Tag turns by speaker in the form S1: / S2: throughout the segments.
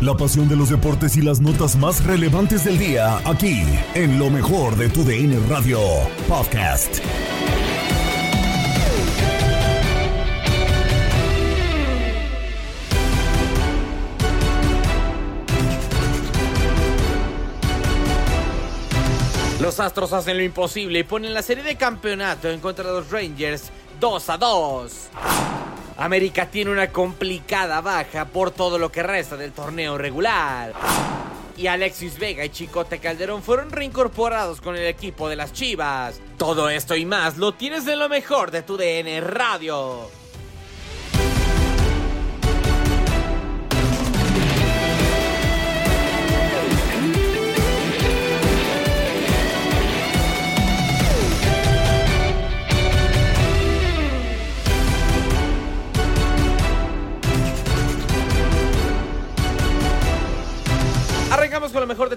S1: La pasión de los deportes y las notas más relevantes del día, aquí, en lo mejor de tu DN Radio Podcast.
S2: Los Astros hacen lo imposible y ponen la serie de campeonato en contra de los Rangers 2 a 2. América tiene una complicada baja por todo lo que resta del torneo regular. Y Alexis Vega y Chicote Calderón fueron reincorporados con el equipo de las Chivas. Todo esto y más lo tienes de lo mejor de tu DN Radio.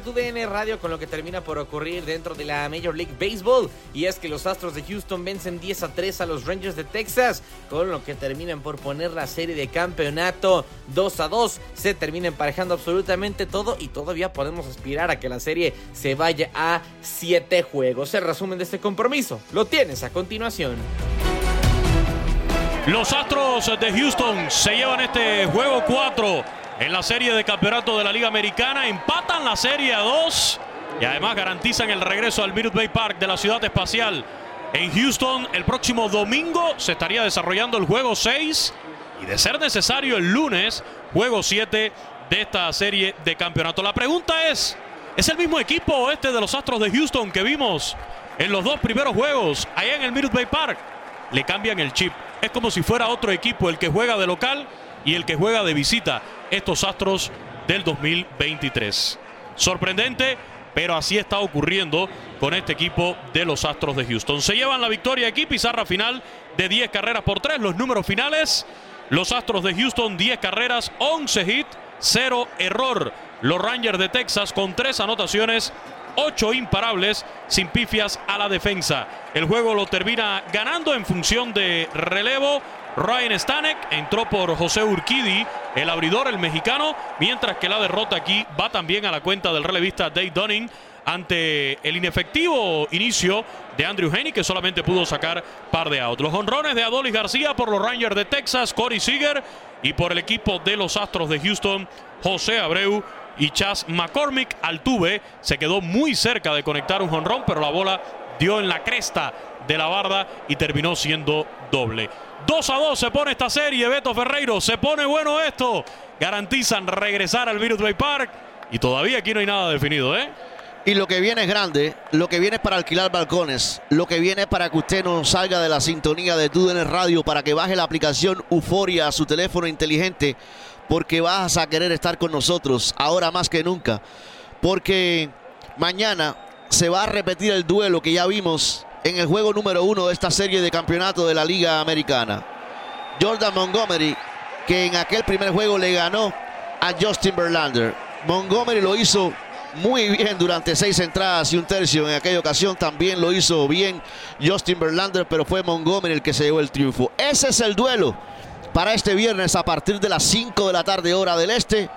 S2: Tu DN Radio con lo que termina por ocurrir dentro de la Major League Baseball y es que los Astros de Houston vencen 10 a 3 a los Rangers de Texas con lo que terminan por poner la serie de campeonato 2 a 2 se termina emparejando absolutamente todo y todavía podemos aspirar a que la serie se vaya a 7 juegos. El resumen de este compromiso lo tienes a continuación.
S3: Los Astros de Houston se llevan este juego 4 en la serie de campeonato de la Liga Americana. Empatan la serie a 2 y además garantizan el regreso al Minute Bay Park de la ciudad espacial. En Houston el próximo domingo se estaría desarrollando el juego 6 y de ser necesario el lunes, juego 7 de esta serie de campeonato. La pregunta es, ¿es el mismo equipo este de los Astros de Houston que vimos en los dos primeros juegos allá en el Minute Bay Park? Le cambian el chip. Es como si fuera otro equipo el que juega de local y el que juega de visita estos Astros del 2023. Sorprendente, pero así está ocurriendo con este equipo de los Astros de Houston. Se llevan la victoria aquí, pizarra final de 10 carreras por 3. Los números finales, los Astros de Houston 10 carreras, 11 hit, 0 error. Los Rangers de Texas con 3 anotaciones, 8 imparables, sin pifias a la defensa. El juego lo termina ganando en función de relevo Ryan Stanek entró por José Urquidi, el abridor, el mexicano, mientras que la derrota aquí va también a la cuenta del relevista Dave Dunning ante el inefectivo inicio de Andrew Haney, que solamente pudo sacar par de outs. Los honrones de Adolis García por los Rangers de Texas, Corey Seager, y por el equipo de los Astros de Houston, José Abreu y Chas McCormick. Altuve se quedó muy cerca de conectar un honrón, pero la bola dio en la cresta de la barda y terminó siendo doble. 2 a 2 se pone esta serie, Beto Ferreiro. Se pone bueno esto. Garantizan regresar al Virus Bay Park. Y todavía aquí no hay nada definido, ¿eh?
S4: Y lo que viene es grande, lo que viene es para alquilar balcones, lo que viene es para que usted no salga de la sintonía de el Radio, para que baje la aplicación Euforia a su teléfono inteligente, porque vas a querer estar con nosotros ahora más que nunca, porque mañana se va a repetir el duelo que ya vimos en el juego número uno de esta serie de campeonato de la Liga Americana. Jordan Montgomery, que en aquel primer juego le ganó a Justin Verlander. Montgomery lo hizo muy bien durante seis entradas y un tercio. En aquella ocasión también lo hizo bien Justin Verlander, pero fue Montgomery el que se llevó el triunfo. Ese es el duelo para este viernes a partir de las 5 de la tarde hora del este,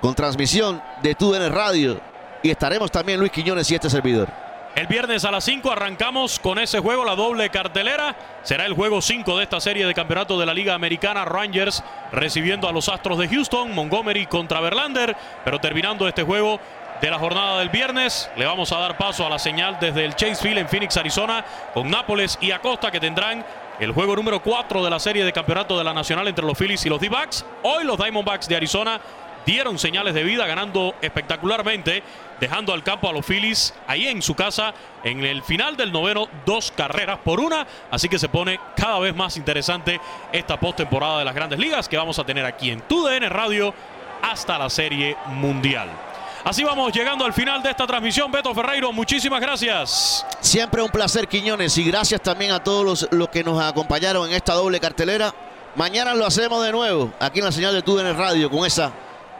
S4: con transmisión de TUDN Radio. Y estaremos también Luis Quiñones y este servidor.
S3: El viernes a las 5 arrancamos con ese juego, la doble cartelera. Será el juego 5 de esta serie de campeonato de la Liga Americana. Rangers recibiendo a los Astros de Houston, Montgomery contra Verlander. Pero terminando este juego de la jornada del viernes, le vamos a dar paso a la señal desde el Chase Field en Phoenix, Arizona, con Nápoles y Acosta que tendrán el juego número 4 de la serie de campeonato de la Nacional entre los Phillies y los D-Backs. Hoy los Diamondbacks de Arizona dieron señales de vida ganando espectacularmente, dejando al campo a los Phillies ahí en su casa en el final del noveno, dos carreras por una. Así que se pone cada vez más interesante esta postemporada de las grandes ligas que vamos a tener aquí en TUDN Radio hasta la Serie Mundial. Así vamos llegando al final de esta transmisión. Beto Ferreiro, muchísimas gracias.
S4: Siempre un placer, Quiñones, y gracias también a todos los, los que nos acompañaron en esta doble cartelera. Mañana lo hacemos de nuevo aquí en la señal de TUDN Radio con esa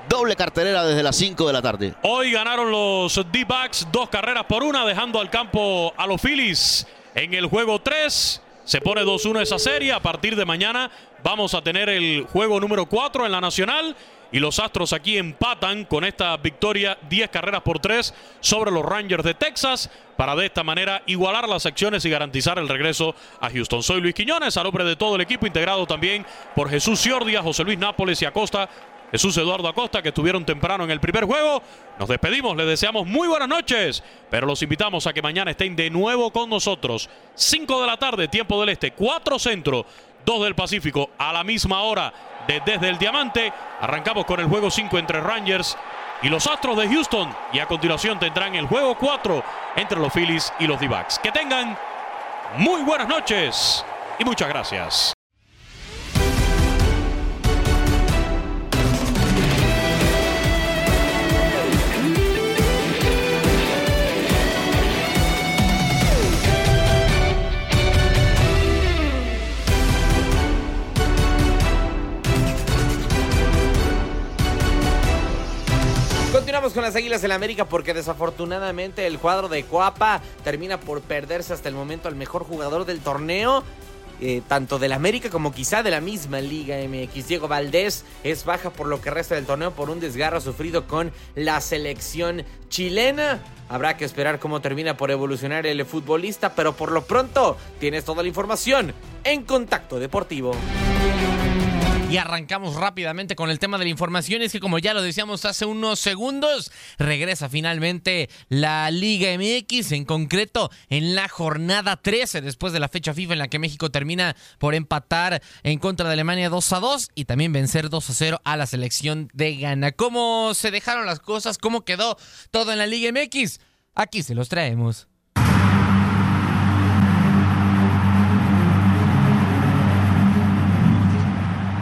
S4: Doble cartelera desde las 5 de la tarde.
S3: Hoy ganaron los D-Backs dos carreras por una, dejando al campo a los Phillies en el juego 3. Se pone 2-1 esa serie. A partir de mañana vamos a tener el juego número 4 en la Nacional. y los Astros aquí empatan con esta victoria 10 carreras por 3 sobre los Rangers de Texas para de esta manera igualar las acciones y garantizar el regreso a Houston. Soy Luis Quiñones, a nombre de todo el equipo integrado también por Jesús Ciordia, José Luis Nápoles y Acosta. Jesús Eduardo Acosta, que estuvieron temprano en el primer juego. Nos despedimos, les deseamos muy buenas noches, pero los invitamos a que mañana estén de nuevo con nosotros. 5 de la tarde, tiempo del Este, 4 Centro, 2 del Pacífico, a la misma hora de Desde el Diamante. Arrancamos con el juego 5 entre Rangers y los Astros de Houston. Y a continuación tendrán el juego 4 entre los Phillies y los D-Backs. Que tengan muy buenas noches y muchas gracias.
S2: Las Águilas del América porque desafortunadamente el cuadro de Coapa termina por perderse hasta el momento al mejor jugador del torneo. Eh, tanto del América como quizá de la misma Liga MX. Diego Valdés es baja por lo que resta del torneo por un desgarro sufrido con la selección chilena. Habrá que esperar cómo termina por evolucionar el futbolista, pero por lo pronto tienes toda la información en Contacto Deportivo. Arrancamos rápidamente con el tema de la información. Es que como ya lo decíamos hace unos segundos, regresa finalmente la Liga MX, en concreto en la jornada 13, después de la fecha FIFA en la que México termina por empatar en contra de Alemania 2 a 2 y también vencer 2 a 0 a la selección de Ghana. ¿Cómo se dejaron las cosas? ¿Cómo quedó todo en la Liga MX? Aquí se los traemos.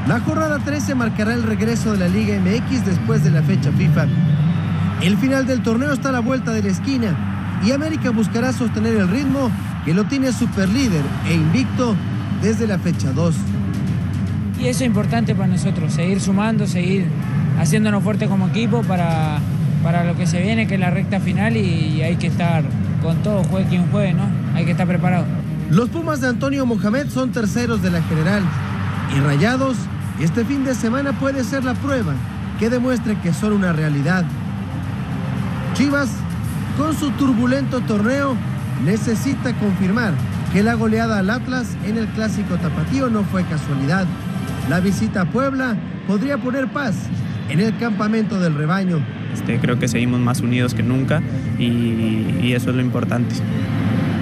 S5: La jornada 13 marcará el regreso de la Liga MX después de la fecha FIFA. El final del torneo está a la vuelta de la esquina y América buscará sostener el ritmo que lo tiene super líder e invicto desde la fecha 2.
S6: Y eso es importante para nosotros, seguir sumando, seguir haciéndonos fuerte como equipo para, para lo que se viene, que es la recta final y hay que estar con todo, juegue quien juegue, ¿no? Hay que estar preparado.
S5: Los Pumas de Antonio Mohamed son terceros de la general y Rayados este fin de semana puede ser la prueba que demuestre que son una realidad. Chivas, con su turbulento torneo, necesita confirmar que la goleada al Atlas en el clásico tapatío no fue casualidad. La visita a Puebla podría poner paz en el campamento del rebaño.
S7: Este, creo que seguimos más unidos que nunca y, y eso es lo importante.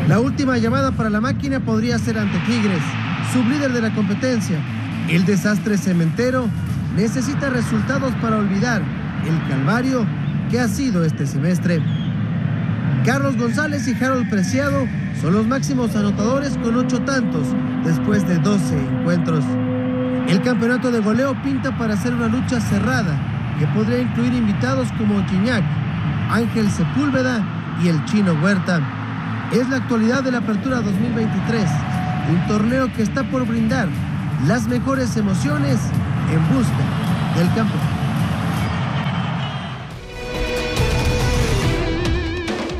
S5: La última llamada para la máquina podría ser ante Tigres, sublíder de la competencia, el desastre cementero necesita resultados para olvidar el calvario que ha sido este semestre. Carlos González y Harold Preciado son los máximos anotadores con ocho tantos después de 12 encuentros. El campeonato de goleo pinta para ser una lucha cerrada que podría incluir invitados como Chiñac, Ángel Sepúlveda y el Chino Huerta. Es la actualidad de la Apertura 2023, un torneo que está por brindar las mejores emociones en busca del campo.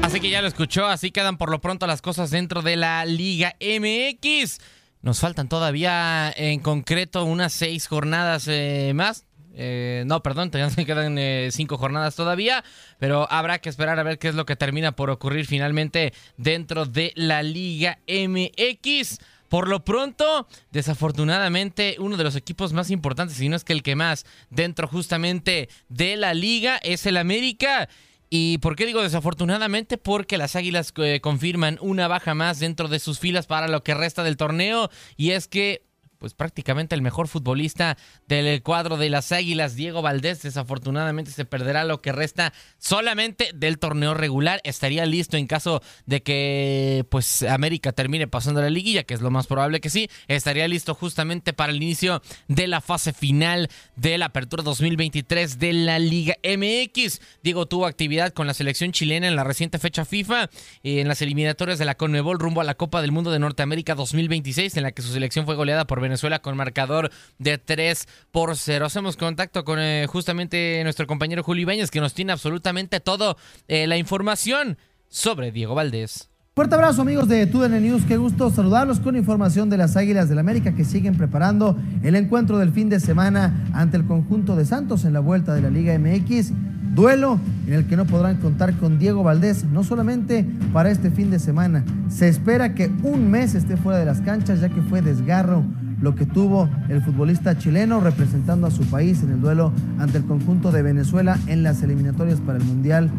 S2: Así que ya lo escuchó, así quedan por lo pronto las cosas dentro de la Liga MX. Nos faltan todavía en concreto unas seis jornadas eh, más. Eh, no, perdón, todavía quedan eh, cinco jornadas todavía, pero habrá que esperar a ver qué es lo que termina por ocurrir finalmente dentro de la Liga MX. Por lo pronto, desafortunadamente, uno de los equipos más importantes, si no es que el que más, dentro justamente de la liga, es el América. ¿Y por qué digo desafortunadamente? Porque las Águilas eh, confirman una baja más dentro de sus filas para lo que resta del torneo. Y es que pues prácticamente el mejor futbolista del cuadro de las Águilas, Diego Valdés, desafortunadamente se perderá lo que resta solamente del torneo regular. Estaría listo en caso de que pues América termine pasando la liguilla, que es lo más probable que sí. Estaría listo justamente para el inicio de la fase final de la apertura 2023 de la Liga MX. Diego tuvo actividad con la selección chilena en la reciente fecha FIFA en las eliminatorias de la CONMEBOL rumbo a la Copa del Mundo de Norteamérica 2026 en la que su selección fue goleada por Venezuela con marcador de 3 por 0. Hacemos contacto con eh, justamente nuestro compañero Julio Ibáñez que nos tiene absolutamente todo eh, la información sobre Diego Valdés.
S5: Fuerte abrazo amigos de TUDN News, qué gusto saludarlos con información de las Águilas del América que siguen preparando el encuentro del fin de semana ante el conjunto de Santos en la vuelta de la Liga MX. Duelo en el que no podrán contar con Diego Valdés, no solamente para este fin de semana. Se espera que un mes esté fuera de las canchas ya que fue desgarro lo que tuvo el futbolista chileno representando a su país en el duelo ante el conjunto de Venezuela en las eliminatorias para el Mundial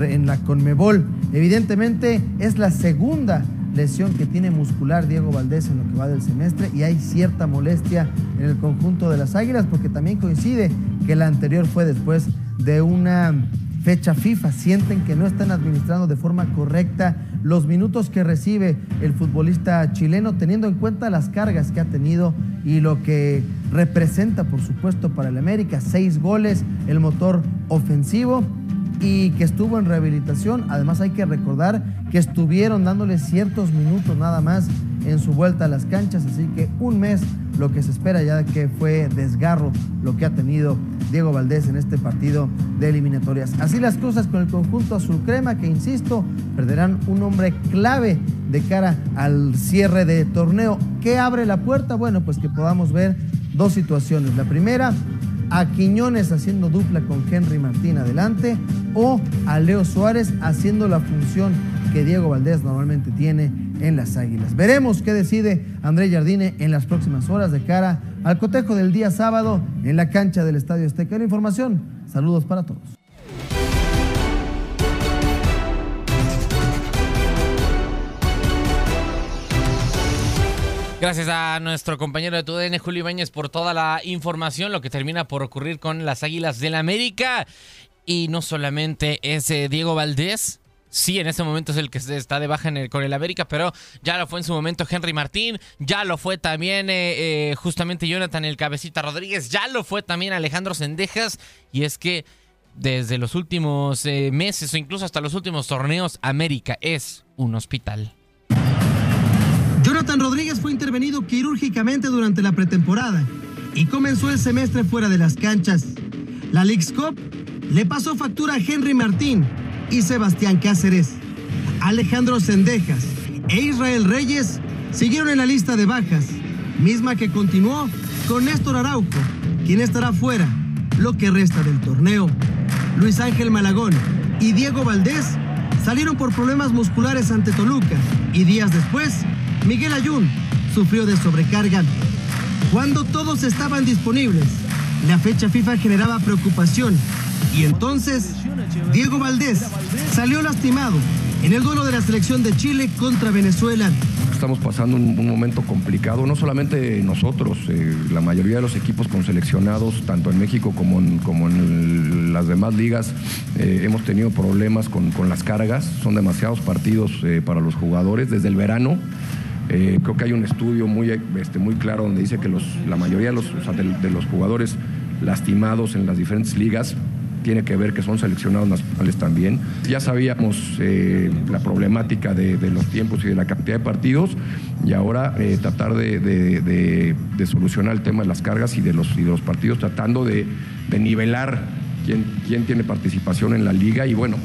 S5: en la Conmebol. Evidentemente es la segunda lesión que tiene muscular Diego Valdés en lo que va del semestre y hay cierta molestia en el conjunto de las Águilas porque también coincide que la anterior fue después de una fecha FIFA. Sienten que no están administrando de forma correcta los minutos que recibe el futbolista chileno, teniendo en cuenta las cargas que ha tenido y lo que representa, por supuesto, para el América. Seis goles, el motor ofensivo y que estuvo en rehabilitación. Además hay que recordar que estuvieron dándole ciertos minutos nada más en su vuelta a las canchas, así que un mes lo que se espera ya que fue desgarro lo que ha tenido Diego Valdés en este partido de eliminatorias. Así las cosas con el conjunto azul crema que, insisto, perderán un hombre clave de cara al cierre de torneo. ¿Qué abre la puerta? Bueno, pues que podamos ver dos situaciones. La primera, a Quiñones haciendo dupla con Henry Martín adelante o a Leo Suárez haciendo la función que Diego Valdés normalmente tiene en las Águilas. Veremos qué decide André Jardine en las próximas horas de cara al cotejo del día sábado en la cancha del Estadio Azteca. Información, saludos para todos.
S2: Gracias a nuestro compañero de TUDN, Julio Ibáñez, por toda la información, lo que termina por ocurrir con las Águilas del América. Y no solamente es Diego Valdés, sí, en este momento es el que está de baja en el, con el América, pero ya lo fue en su momento Henry Martín, ya lo fue también eh, eh, justamente Jonathan el Cabecita Rodríguez, ya lo fue también Alejandro Sendejas, y es que desde los últimos eh, meses o incluso hasta los últimos torneos, América es un hospital.
S5: Jonathan Rodríguez fue intervenido quirúrgicamente durante la pretemporada y comenzó el semestre fuera de las canchas. La League's Cup le pasó factura a Henry Martín y Sebastián Cáceres. Alejandro Sendejas e Israel Reyes siguieron en la lista de bajas, misma que continuó con Néstor Araujo, quien estará fuera lo que resta del torneo. Luis Ángel Malagón y Diego Valdés salieron por problemas musculares ante Toluca y días después Miguel Ayun sufrió de sobrecarga. Cuando todos estaban disponibles, la fecha FIFA generaba preocupación y entonces Diego Valdés salió lastimado en el duelo de la selección de Chile contra Venezuela.
S8: Estamos pasando un, momento complicado, no solamente nosotros, eh, la mayoría de los equipos con seleccionados, tanto en México como en, como en las demás ligas, eh, hemos tenido problemas con, las cargas, son demasiados partidos eh, para los jugadores desde el verano. Creo que hay un estudio muy, este, muy claro donde dice que los, la mayoría de los, de, los jugadores lastimados en las diferentes ligas tiene que ver que son seleccionados nacionales también. Ya sabíamos eh, la problemática de, los tiempos y de la cantidad de partidos y ahora eh, tratar de, solucionar el tema de las cargas y de los, partidos, tratando de, nivelar quién, tiene participación en la liga y bueno,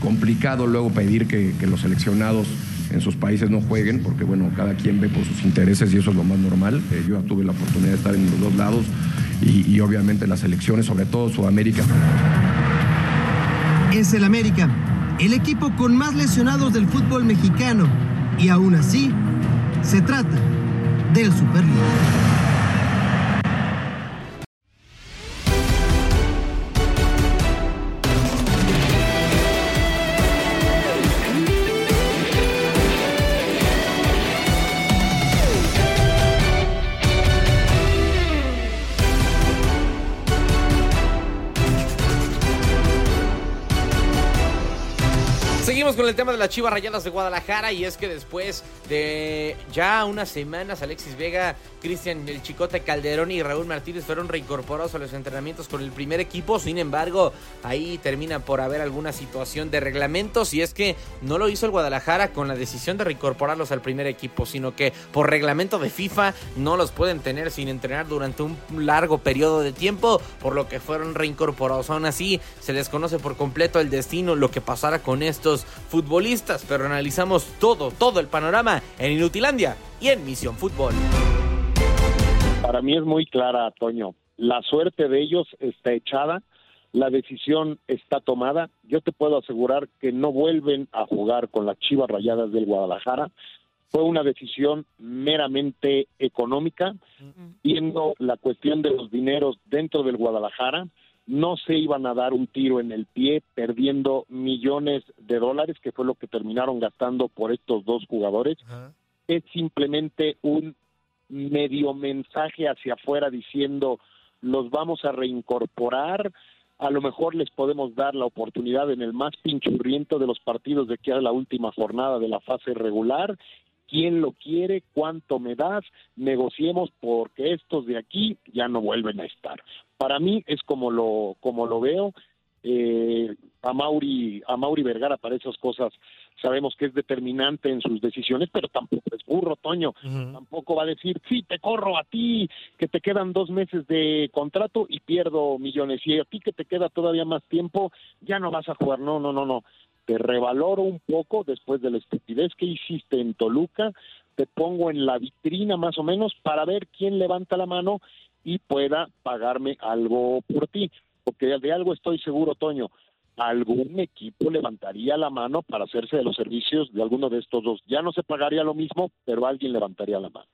S8: complicado luego pedir que los seleccionados en sus países no jueguen, porque bueno, cada quien ve por sus intereses y eso es lo más normal. Eh, yo tuve la oportunidad de estar en los dos lados y, y obviamente las elecciones, sobre todo Sudamérica.
S5: Es el América, el equipo con más lesionados del fútbol mexicano y aún así se trata del
S2: Con el tema de las Chivas Rayadas de Guadalajara y es que después de ya unas semanas Alexis Vega, Cristian El Chicote Calderón y Raúl Martínez fueron reincorporados a los entrenamientos con el primer equipo, sin embargo ahí termina por haber alguna situación de reglamentos y es que no lo hizo el Guadalajara con la decisión de reincorporarlos al primer equipo, sino que por reglamento de FIFA no los pueden tener sin entrenar durante un largo periodo de tiempo, por lo que fueron reincorporados. Aún así se desconoce por completo el destino, lo que pasara con estos futbolistas, pero analizamos todo, todo el panorama en Inutilandia y en Misión Fútbol.
S9: Para mí es muy clara, Toño. La suerte de ellos está echada, la decisión está tomada. Yo te puedo asegurar que no vuelven a jugar con las Chivas Rayadas del Guadalajara. Fue una decisión meramente económica, viendo la cuestión de los dineros dentro del Guadalajara. No se iban a dar un tiro en el pie perdiendo millones de dólares, que fue lo que terminaron gastando por estos dos jugadores. Es simplemente un medio mensaje hacia afuera diciendo los vamos a reincorporar, a lo mejor les podemos dar la oportunidad en el más pinchurriento de los partidos de que a la última jornada de la fase regular. ¿Quién lo quiere? ¿Cuánto me das? Negociemos porque estos de aquí ya no vuelven a estar. Para mí es como lo como lo veo. Eh, a Mauri a Mauri Vergara para esas cosas sabemos que es determinante en sus decisiones, pero tampoco es burro, Toño. Tampoco va a decir, sí, te corro a ti, que te quedan dos meses de contrato y pierdo millones. Y a ti que te queda todavía más tiempo, ya no vas a jugar. No, no, no, no. Te revaloro un poco después de la estupidez que hiciste en Toluca. Te pongo en la vitrina más o menos para ver quién levanta la mano y pueda pagarme algo por ti. Porque de algo estoy seguro, Toño algún equipo levantaría la mano para hacerse de los servicios de alguno de estos dos. Ya no se pagaría lo mismo, pero alguien levantaría la mano.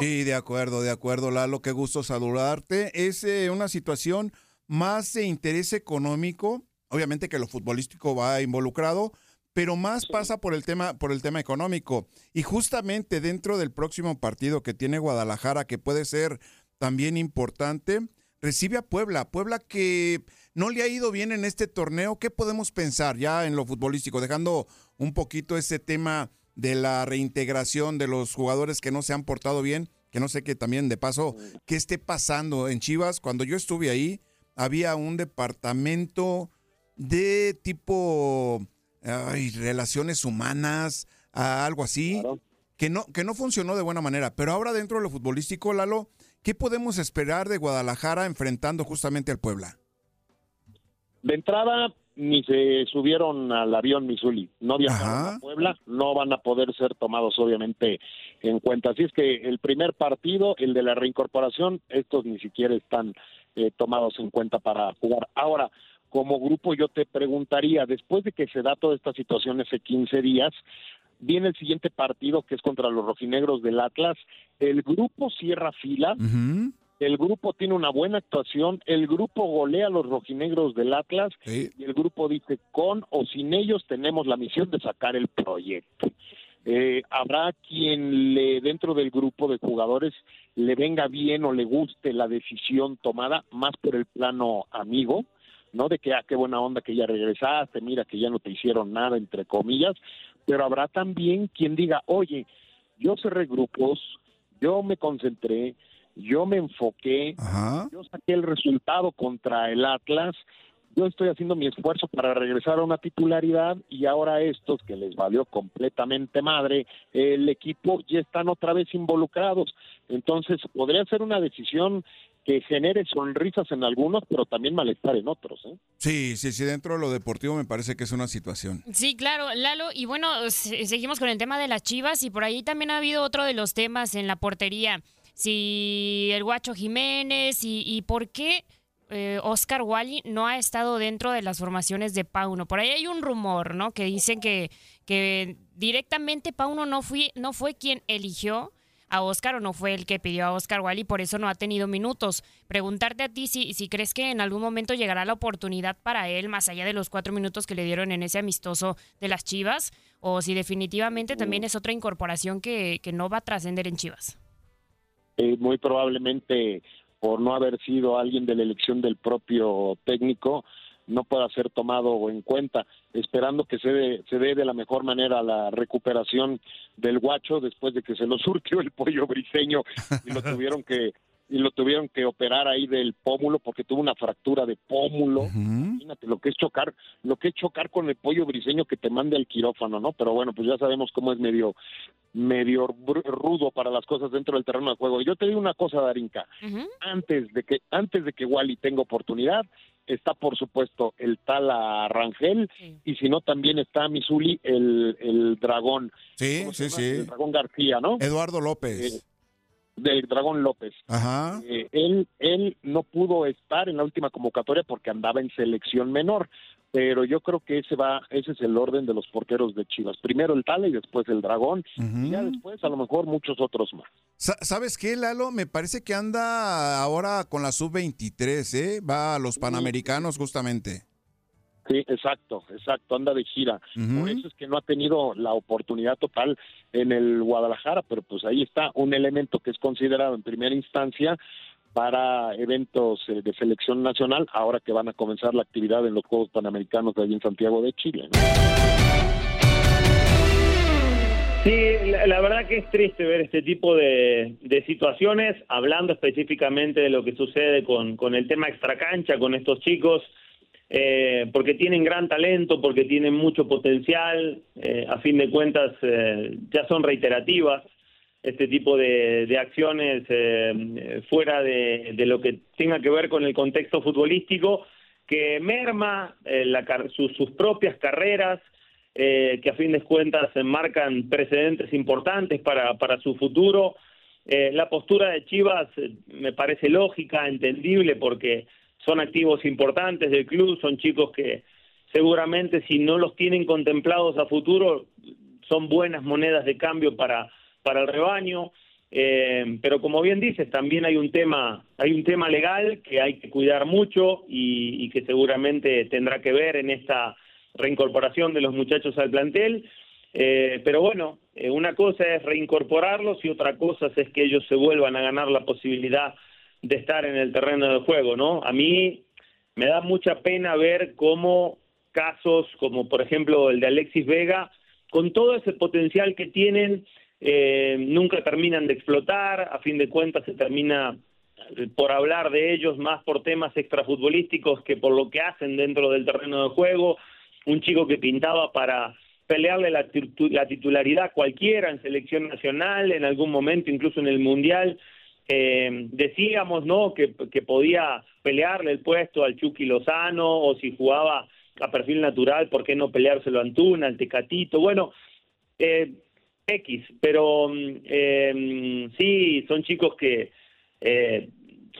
S10: Sí, de acuerdo, de acuerdo, Lalo, qué gusto saludarte. Es eh, una situación más de interés económico, obviamente que lo futbolístico va involucrado, pero más pasa por el tema por el tema económico y justamente dentro del próximo partido que tiene Guadalajara que puede ser también importante, recibe a Puebla, Puebla que no le ha ido bien en este torneo. ¿Qué podemos pensar ya en lo futbolístico? Dejando un poquito ese tema de la reintegración de los jugadores que no se han portado bien, que no sé qué también de paso, qué esté pasando en Chivas. Cuando yo estuve ahí, había un departamento de tipo relaciones humanas, algo así, que, no, que no funcionó de buena manera. Pero ahora dentro de lo futbolístico, Lalo, ¿qué podemos esperar de Guadalajara enfrentando justamente al Puebla?
S9: De entrada, ni se subieron al avión Missouri, no viajaron a Puebla, no van a poder ser tomados obviamente en cuenta. Así es que el primer partido, el de la reincorporación, estos ni siquiera están eh, tomados en cuenta para jugar. Ahora, como grupo yo te preguntaría, después de que se da toda esta situación ese 15 días, viene el siguiente partido que es contra los rojinegros del Atlas, el grupo cierra fila, el grupo tiene una buena actuación, el grupo golea a los rojinegros del Atlas. Y el grupo dice, con o sin ellos tenemos la misión de sacar el proyecto. Eh, habrá quien le dentro del grupo de jugadores le venga bien o le guste la decisión tomada más por el plano amigo, ¿no? De que, ah, qué buena onda que ya regresaste, mira que ya no te hicieron nada, entre comillas, pero habrá también quien diga, oye, yo cerré grupos, yo me concentré, yo me enfoqué, yo saqué el resultado contra el Atlas, yo estoy haciendo mi esfuerzo para regresar a una titularidad y ahora estos que les valió completamente madre, el equipo ya están otra vez involucrados. Entonces podría ser una decisión que genere sonrisas en algunos, pero también malestar en otros. ¿eh?
S10: Sí, sí, sí, dentro de lo deportivo me parece que es una situación.
S11: Sí, claro, Lalo, y bueno, seguimos con el tema de las Chivas y por ahí también ha habido otro de los temas en la portería si el Guacho Jiménez y, por qué eh, Oscar Wally no ha estado dentro de las formaciones de Pauno. Por ahí hay un rumor, ¿no? Que dicen que, que directamente Pauno no, fui, no fue quien eligió a Oscar o no fue el que pidió a Oscar Wally, por eso no ha tenido minutos. Preguntarte a ti si, si crees que en algún momento llegará la oportunidad para él, más allá de los cuatro minutos que le dieron en ese amistoso de las Chivas, o si definitivamente también es otra incorporación que, que no va a trascender en Chivas.
S9: Eh, muy probablemente por no haber sido alguien de la elección del propio técnico, no pueda ser tomado en cuenta, esperando que se dé, se dé de la mejor manera la recuperación del guacho después de que se lo surtió el pollo briseño y lo tuvieron que y lo tuvieron que operar ahí del pómulo porque tuvo una fractura de pómulo. Imagínate lo que es chocar, lo que es chocar con el pollo briseño que te mande al quirófano, ¿no? Pero bueno, pues ya sabemos cómo es medio medio rudo para las cosas dentro del terreno de juego. Y yo te digo una cosa, Darinka, antes de que antes de que Wally tenga oportunidad, está por supuesto el tal Rangel y si no también está Misuli el, el dragón.
S10: Sí, sí, sí.
S9: El dragón García, ¿no?
S10: Eduardo López.
S9: Eh, del Dragón López.
S10: Ajá.
S9: Eh, él, él no pudo estar en la última convocatoria porque andaba en selección menor, pero yo creo que ese va, ese es el orden de los porteros de Chivas. Primero el Tala y después el Dragón, y ya después a lo mejor muchos otros más.
S10: ¿Sabes qué, Lalo? Me parece que anda ahora con la sub-23, ¿eh? Va a los Panamericanos justamente.
S9: Sí, exacto, exacto, anda de gira. Por eso es que no ha tenido la oportunidad total en el Guadalajara, pero pues ahí está un elemento que es considerado en primera instancia para eventos eh, de selección nacional, ahora que van a comenzar la actividad en los Juegos Panamericanos de allí en Santiago de Chile.
S12: Sí, la, verdad que es triste ver este tipo de, situaciones, hablando específicamente de lo que sucede con, con el tema extracancha, con estos chicos eh, porque tienen gran talento, porque tienen mucho potencial, eh, a fin de cuentas eh, ya son reiterativas este tipo de, acciones fuera de, lo que tenga que ver con el contexto futbolístico, que merma sus, propias carreras, que a fin de cuentas marcan precedentes importantes para, para su futuro. la postura de Chivas me parece lógica, entendible, porque son activos importantes del club, son chicos que seguramente si no los tienen contemplados a futuro son buenas monedas de cambio para, para el rebaño. Eh, pero como bien dices, también hay un tema, hay un tema legal que hay que cuidar mucho y, que seguramente tendrá que ver en esta reincorporación de los muchachos al plantel. Eh, pero bueno, eh, una cosa es reincorporarlos y otra cosa es que ellos se vuelvan a ganar la posibilidad de estar en el terreno de juego, ¿no? A mí me da mucha pena ver cómo casos como por ejemplo el de Alexis Vega, con todo ese potencial que tienen, eh, nunca terminan de explotar, a fin de cuentas se termina eh, por hablar de ellos más por temas extrafutbolísticos que por lo que hacen dentro del terreno de juego, un chico que pintaba para pelearle la, la titularidad cualquiera en selección nacional, en algún momento incluso en el Mundial, eh, decíamos no que, que, podía pelearle el puesto al Chucky Lozano o si jugaba a perfil natural, ¿por qué no peleárselo a Antuna, al Tecatito? Bueno, eh, X, pero eh, sí, son chicos que eh,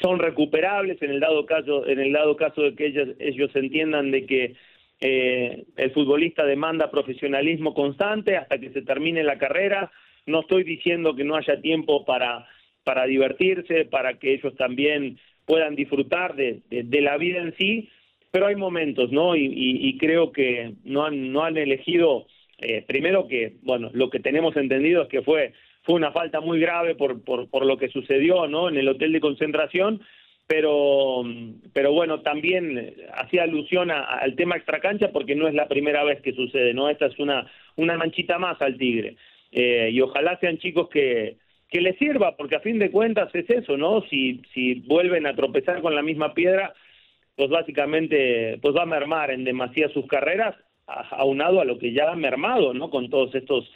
S12: son recuperables en el dado caso, en el dado caso de que ellos, ellos entiendan de que eh, el futbolista demanda profesionalismo constante hasta que se termine la carrera. No estoy diciendo que no haya tiempo para para divertirse, para que ellos también puedan disfrutar de, la vida en sí, pero hay momentos, ¿no? Y, creo que no han, no han elegido, eh, primero que, bueno, lo que tenemos entendido es que fue, fue una falta muy grave por, por, por lo que sucedió, ¿no? En el hotel de concentración, pero, pero bueno, también hacía alusión al tema extracancha porque no es la primera vez que sucede, ¿no? Esta es una, una manchita más al Tigre. Eh, y ojalá sean chicos que, que les sirva, porque a fin de cuentas es eso, ¿no? Si, si vuelven a tropezar con la misma piedra, pues básicamente pues va a mermar en demasía sus carreras, aunado a lo que ya ha mermado, ¿no? Con todos estos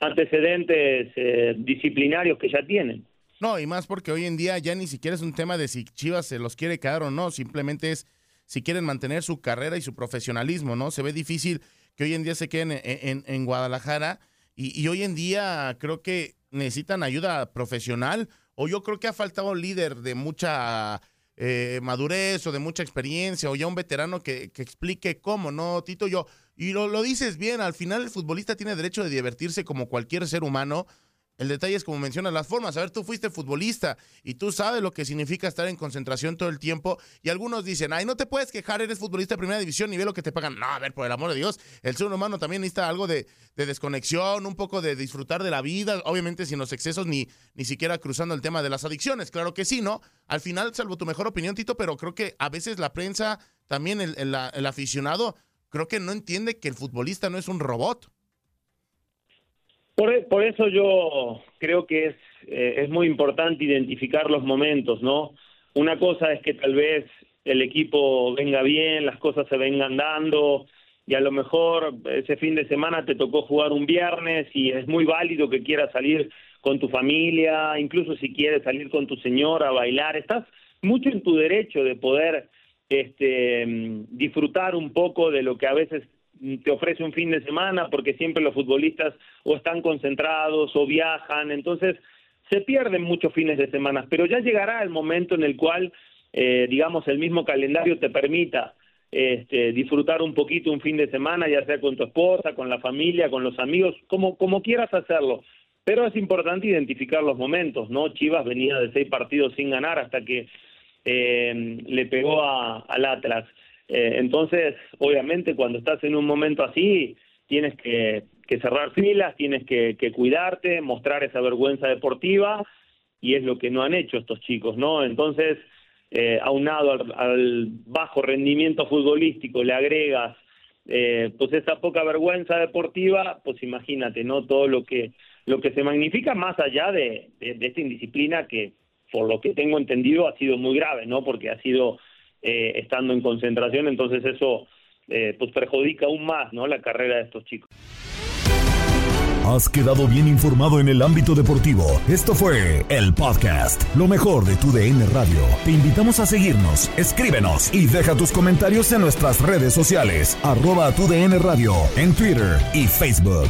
S12: antecedentes eh, disciplinarios que ya tienen.
S13: No, y más porque hoy en día ya ni siquiera es un tema de si Chivas se los quiere quedar o no, simplemente es si quieren mantener su carrera y su profesionalismo, ¿no? Se ve difícil que hoy en día se queden en, Guadalajara y, y, hoy en día creo que necesitan ayuda profesional o yo creo que ha faltado un líder de mucha eh, madurez o de mucha experiencia o ya un veterano que, que explique cómo, ¿no, Tito? Yo, y lo, lo dices bien, al final el futbolista tiene derecho de divertirse como cualquier ser humano el detalle es como mencionas las formas. A ver, tú fuiste futbolista y tú sabes lo que significa estar en concentración todo el tiempo. Y algunos dicen, ay, no te puedes quejar, eres futbolista de primera división y ve lo que te pagan. No, a ver, por el amor de Dios, el ser humano también necesita algo de, desconexión, un poco de disfrutar de la vida, obviamente sin los excesos ni, ni siquiera cruzando el tema de las adicciones. Claro que sí, ¿no? Al final, salvo tu mejor opinión, Tito, pero creo que a veces la prensa, también el, el aficionado, creo que no entiende que el futbolista no es un robot.
S12: Por, por eso yo creo que es, eh, es muy importante identificar los momentos, ¿no? Una cosa es que tal vez el equipo venga bien, las cosas se vengan dando, y a lo mejor ese fin de semana te tocó jugar un viernes y es muy válido que quieras salir con tu familia, incluso si quieres salir con tu señora a bailar, estás mucho en tu derecho de poder este, mm, disfrutar un poco de lo que a veces te ofrece un fin de semana, porque siempre los futbolistas o están concentrados o viajan, entonces se pierden muchos fines de semana, pero ya llegará el momento en el cual, eh, digamos, el mismo calendario te permita este, disfrutar un poquito un fin de semana, ya sea con tu esposa, con la familia, con los amigos, como, como quieras hacerlo. Pero es importante identificar los momentos, ¿no? Chivas venía de seis partidos sin ganar hasta que eh, le pegó a, al Atlas. Eh, entonces, obviamente, cuando estás en un momento así, tienes que, cerrar filas, tienes que, cuidarte, mostrar esa vergüenza deportiva, y es lo que no han hecho estos chicos, ¿no? Entonces, eh, aunado al, bajo rendimiento futbolístico, le agregas eh, pues esa poca vergüenza deportiva, pues imagínate, ¿no? Todo lo que, lo que se magnifica más allá de, de esta indisciplina que, por lo que tengo entendido, ha sido muy grave, ¿no? Porque ha sido eh, estando en concentración, entonces eso eh, pues perjudica aún más ¿no? la carrera de estos chicos.
S1: Has quedado bien informado en el ámbito deportivo. Esto fue el podcast, lo mejor de tu DN Radio. Te invitamos a seguirnos, escríbenos y deja tus comentarios en nuestras redes sociales, arroba tu DN Radio, en Twitter y Facebook.